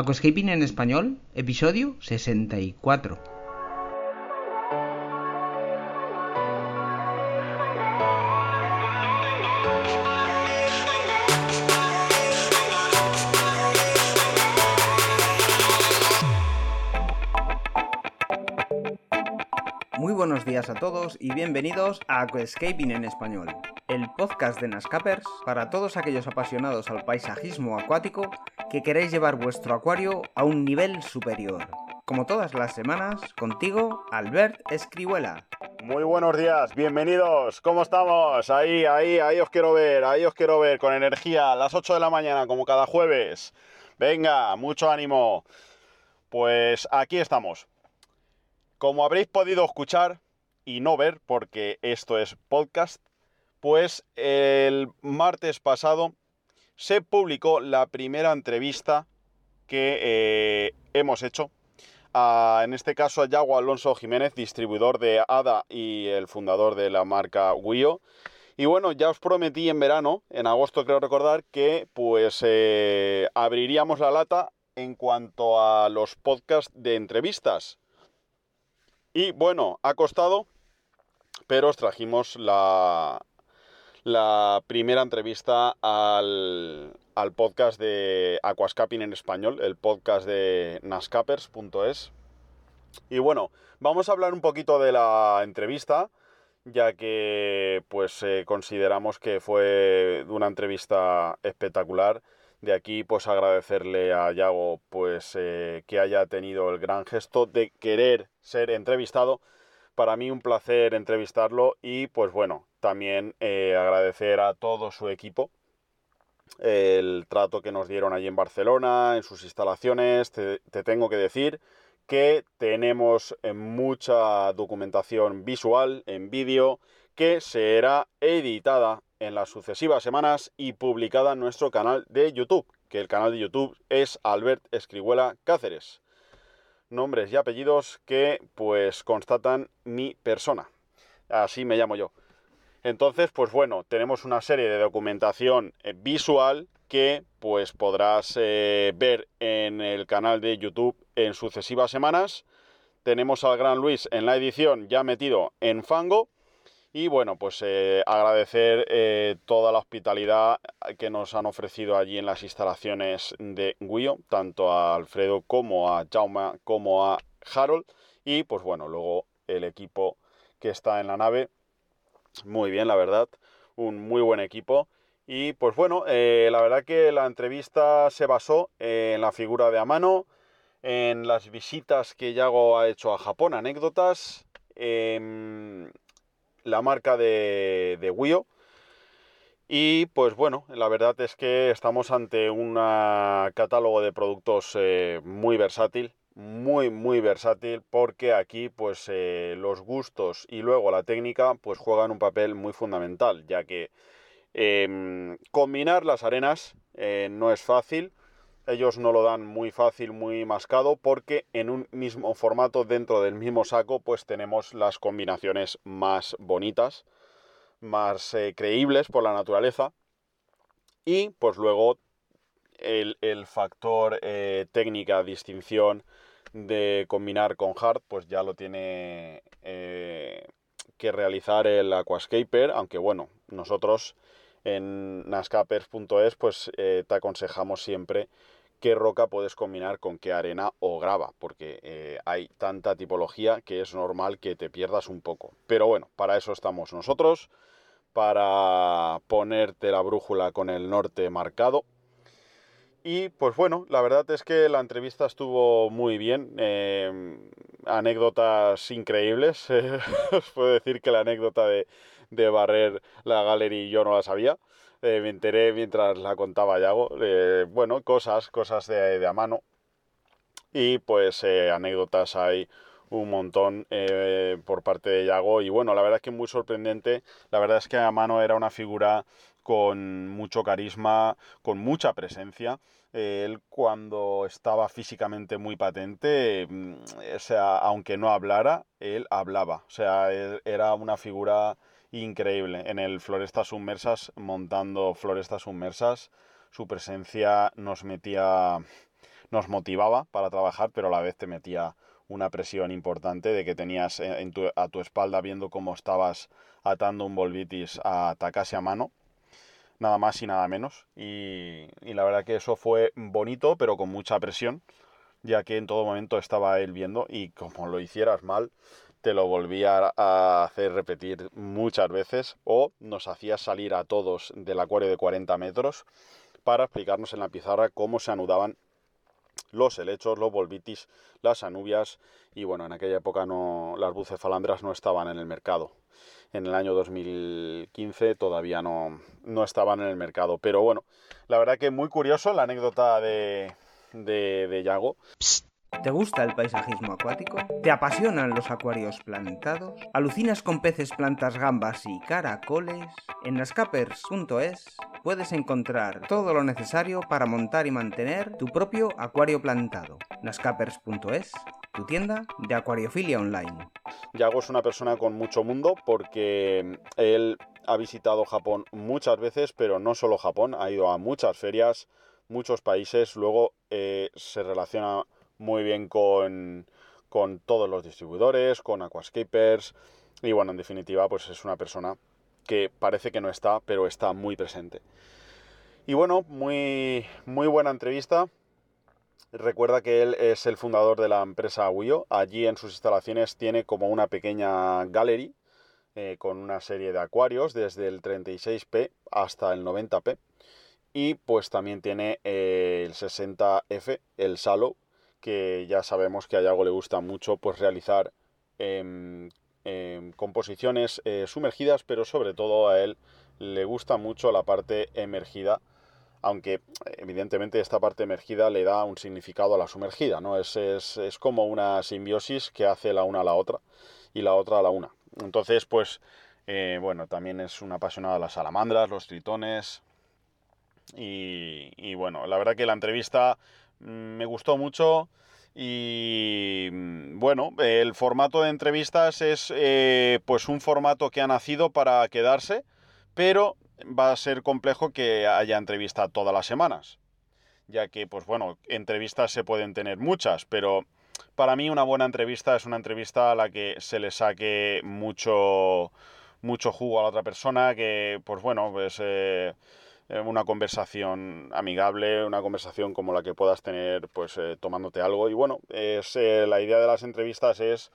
Aquascaping en español, episodio 64. Muy buenos días a todos y bienvenidos a Aquascaping en español, el podcast de Nascapers para todos aquellos apasionados al paisajismo acuático que queréis llevar vuestro acuario a un nivel superior. Como todas las semanas, contigo, Albert Escribuela. Muy buenos días, bienvenidos, ¿cómo estamos? Ahí, ahí, ahí os quiero ver, ahí os quiero ver, con energía, a las 8 de la mañana, como cada jueves. Venga, mucho ánimo. Pues aquí estamos. Como habréis podido escuchar y no ver, porque esto es podcast, pues el martes pasado se publicó la primera entrevista que eh, hemos hecho. en este caso a Yago Alonso Jiménez, distribuidor de ADA y el fundador de la marca Wio. Y bueno, ya os prometí en verano, en agosto creo recordar, que pues eh, abriríamos la lata en cuanto a los podcasts de entrevistas. Y bueno, ha costado, pero os trajimos la, la primera entrevista al, podcast de Aquascaping en español, el podcast de nascapers.es. Y bueno, vamos a hablar un poquito de la entrevista, ya que pues eh, consideramos que fue una entrevista espectacular. De aquí pues agradecerle a Yago pues eh, que haya tenido el gran gesto de querer ser entrevistado. Para mí un placer entrevistarlo y pues bueno, también eh, agradecer a todo su equipo el trato que nos dieron allí en Barcelona, en sus instalaciones. Te, tengo que decir que tenemos eh, mucha documentación visual en vídeo que será editada en las sucesivas semanas y publicada en nuestro canal de YouTube, que el canal de YouTube es Albert Escribuela Cáceres. Nombres y apellidos que pues constatan mi persona. Así me llamo yo. Entonces, pues bueno, tenemos una serie de documentación eh, visual que pues podrás eh, ver en el canal de YouTube en sucesivas semanas. Tenemos al gran Luis en la edición ya metido en fango. Y bueno, pues eh, agradecer toda la hospitalidad que nos han ofrecido allí en las instalaciones de Guio, tanto a Alfredo como a Jaume como a Harold. Y pues bueno, luego el equipo que está en la nave muy bien, la verdad. Un muy buen equipo. Y pues bueno, eh, la verdad que la entrevista se basó en la figura de Amano, en las visitas que Yago ha hecho a Japón, anécdotas, en la marca de, de Wio. Y pues bueno, la verdad es que estamos ante un catálogo de productos eh, muy versátil, muy muy versátil porque aquí pues eh, los gustos y luego la técnica pues juegan un papel muy fundamental ya que em, combinar las arenas eh, no es fácil ellos no lo dan muy fácil muy mascado porque en un mismo formato dentro del mismo saco pues tenemos las combinaciones más bonitas más eh, creíbles por la naturaleza. Y pues luego el, el factor técnica distinción de combinar con hard, pues ya lo tiene eh, que realizar el aquascaper, aunque bueno, nosotros en nascapers.es pues eh, te aconsejamos siempre qué roca puedes combinar con qué arena o grava, porque eh, hay tanta tipología que es normal que te pierdas un poco. Pero bueno, para eso estamos nosotros, para ponerte la brújula con el norte marcado y pues bueno, la verdad es que la entrevista estuvo muy bien. Em, anécdotas increíbles. Os puedo decir que la anécdota de, barrer la gallery yo no la sabía. Eh, me enteré mientras la contaba Yago. Eh, bueno, cosas, cosas de, a mano. Y pues eh, anécdotas hay un montón por parte de Yago. Y bueno, la verdad es que muy sorprendente. La verdad es que a mano era una figura con mucho carisma, con mucha presencia. él cuando estaba físicamente muy patente, mm, o sea, aunque no hablara, él hablaba. O sea, era una figura increíble. En el Florestas Submersas, montando Florestas Submersas, su presencia nos metía nos motivaba para trabajar, pero a la vez te metía una presión importante de que tenías a tu espalda viendo cómo estabas atando un volvitis a Takashi a mano, nada más y nada menos. Y, la verdad que eso fue bonito, pero con mucha presión, ya que en todo momento estaba él viendo y como lo hicieras mal, te lo volvía a hacer repetir muchas veces o nos hacía salir a todos del acuario de 40 metros para explicarnos en la pizarra cómo se anudaban los helechos, los volvitis, las anubias y bueno, en aquella época no, las bucefalandras no estaban en el mercado. En el año 2015 todavía no, no estaban en el mercado. Pero bueno, la verdad que muy curioso la anécdota de, de, de Yago. ¿Te gusta el paisajismo acuático? ¿Te apasionan los acuarios plantados? ¿Alucinas con peces, plantas, gambas y caracoles? En nascapers.es puedes encontrar todo lo necesario para montar y mantener tu propio acuario plantado. nascapers.es, tu tienda de acuariofilia online. Yago es una persona con mucho mundo porque él ha visitado Japón muchas veces, pero no solo Japón, ha ido a muchas ferias, muchos países, luego eh, se relaciona muy bien con, con todos los distribuidores, con Aquascapers y bueno, en definitiva pues es una persona que parece que no está, pero está muy presente. Y bueno, muy, muy buena entrevista. Recuerda que él es el fundador de la empresa Wio. Allí en sus instalaciones tiene como una pequeña gallery eh, con una serie de acuarios desde el 36p hasta el 90p. Y pues también tiene eh, el 60F, el Salo, que ya sabemos que a Yago le gusta mucho pues realizar em, em, composiciones eh, sumergidas, pero sobre todo a él le gusta mucho la parte emergida, aunque evidentemente esta parte emergida le da un significado a la sumergida, ¿no? Es, es, como una simbiosis que hace la una a la otra y la otra a la una. Entonces, pues, eh, bueno, también es un apasionado de las salamandras, los tritones. Y, y bueno, la verdad que la entrevista me gustó mucho. Y mm, bueno, el formato de entrevistas es eh, pues un formato que ha nacido para quedarse, pero va a ser complejo que haya entrevista todas las semanas. Ya que, pues bueno, entrevistas se pueden tener muchas, pero para mí una buena entrevista es una entrevista a la que se le saque mucho, mucho jugo a la otra persona, que, pues bueno, pues... Eh, una conversación amigable, una conversación como la que puedas tener pues eh, tomándote algo. Y bueno, es, eh, la idea de las entrevistas es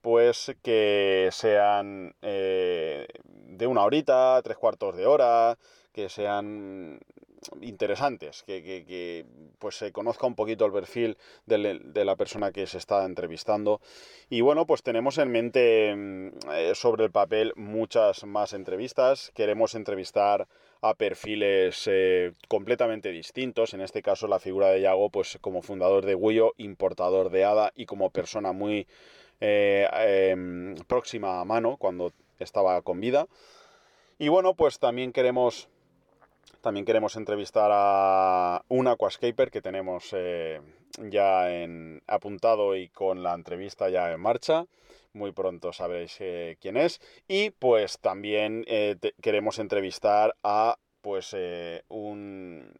pues que sean de una horita, tres cuartos de hora, que sean interesantes, que, pues se conozca un poquito el perfil de, la persona que se está entrevistando. Y bueno, pues tenemos en mente mm, eh, sobre el papel muchas más entrevistas. Queremos entrevistar a perfiles eh, completamente distintos. En este caso, la figura de Yago, pues como fundador de Guyo, importador de ADA y como persona muy eh, em, próxima a mano cuando estaba con vida. Y bueno, pues también queremos también queremos entrevistar a un aquascaper que tenemos eh, ya en, apuntado y con la entrevista ya en marcha. Muy pronto sabréis eh, quién es. Y pues también eh, queremos entrevistar a pues un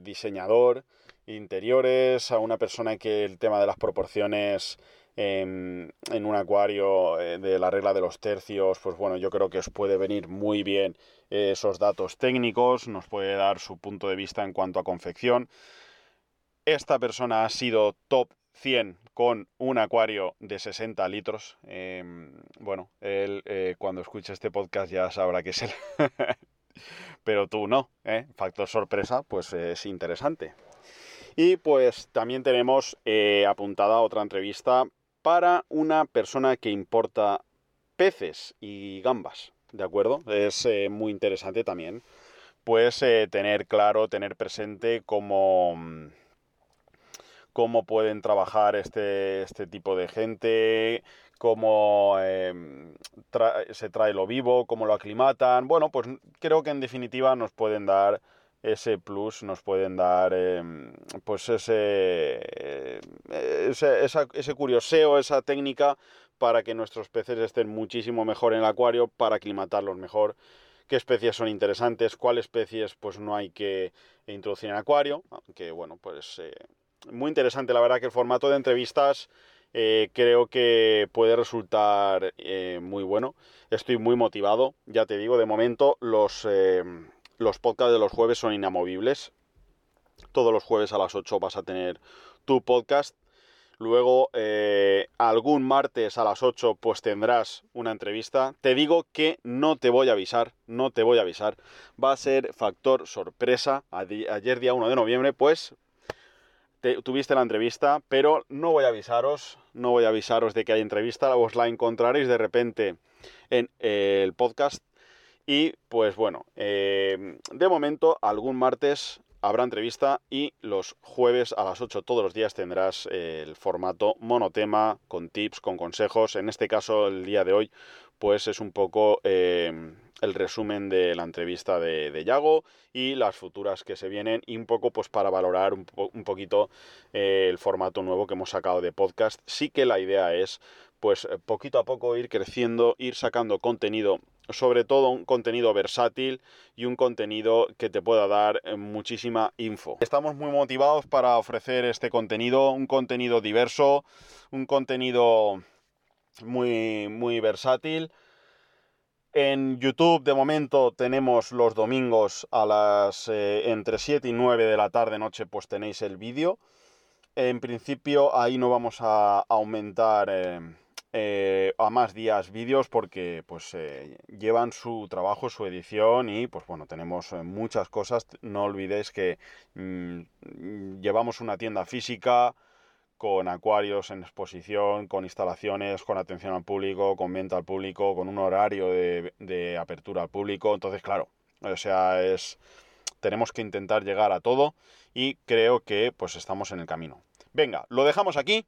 diseñador interiores, a una persona que el tema de las proporciones en, un acuario eh, de la regla de los tercios, pues bueno, yo creo que os puede venir muy bien eh, esos datos técnicos, nos puede dar su punto de vista en cuanto a confección. Esta persona ha sido top 100 con un acuario de 60 litros. Em, bueno, él eh, cuando escuche este podcast ya sabrá que es él. Pero tú no, Factor sorpresa, pues es interesante. Y pues también tenemos apuntada otra entrevista para una persona que importa peces y gambas, ¿de acuerdo? Es eh, muy interesante también, pues eh, tener claro, tener presente cómo, cómo pueden trabajar este, este tipo de gente, cómo em, se trae lo vivo, cómo lo aclimatan. Bueno, pues creo que en definitiva nos pueden dar ese plus nos pueden dar em, pues ese, eh, ese, ese curioseo, esa técnica para que nuestros peces estén muchísimo mejor en el acuario, para aclimatarlos mejor, qué especies son interesantes, cuáles especies pues no hay que introducir en acuario, aunque bueno, pues eh, muy interesante la verdad que el formato de entrevistas eh, creo que puede resultar muy bueno. Estoy muy motivado, ya te digo, de momento los, los podcasts de los jueves son inamovibles. Todos los jueves a las 8 vas a tener tu podcast Luego, eh, algún martes a las 8, pues tendrás una entrevista. Te digo que no te voy a avisar, no te voy a avisar. Va a ser factor sorpresa. Ayer, día 1 de noviembre, pues tuviste la entrevista, pero no voy a avisaros, no voy a avisaros de que hay entrevista. Os la encontraréis de repente en el podcast. Y pues bueno, eh, de momento, algún martes habrá entrevista y los jueves a las 8 todos los días tendrás el formato monotema con tips, con consejos. En este caso, el día de hoy, pues es un poco em, el resumen de la entrevista de, Yago y las futuras que se vienen y un poco pues para valorar un, poquito eh, el formato nuevo que hemos sacado de podcast. Sí que la idea es pues poquito a poco ir creciendo, ir sacando contenido sobre todo un contenido versátil y un contenido que te pueda dar eh, muchísima info. Estamos muy motivados para ofrecer este contenido, un contenido diverso, un contenido muy, muy versátil. En YouTube de momento tenemos los domingos a las eh, entre 7 y 9 de la tarde noche pues tenéis el vídeo. En principio ahí no vamos a aumentar eh, eh, a más días vídeos porque pues eh, llevan su trabajo, su edición y pues bueno, tenemos eh, muchas cosas. No olvidéis que mm, llevamos una tienda física con acuarios en exposición, con instalaciones, con atención al público, con venta al público, con un horario de, de apertura al público. Entonces, claro, o sea, es tenemos que intentar llegar a todo y creo que pues estamos en el camino. Venga, lo dejamos aquí.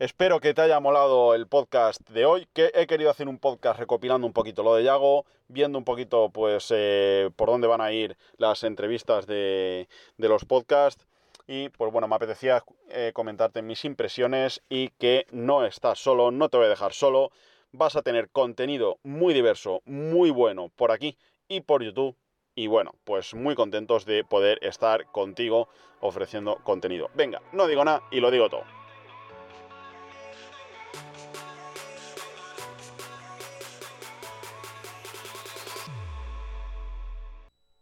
Espero que te haya molado el podcast de hoy, que he querido hacer un podcast recopilando un poquito lo de Yago, viendo un poquito pues eh, por dónde van a ir las entrevistas de, los podcasts y pues bueno, me apetecía eh, comentarte mis impresiones y que no estás solo, no te voy a dejar solo, vas a tener contenido muy diverso, muy bueno por aquí y por YouTube y bueno, pues muy contentos de poder estar contigo ofreciendo contenido. Venga, no digo nada y lo digo todo.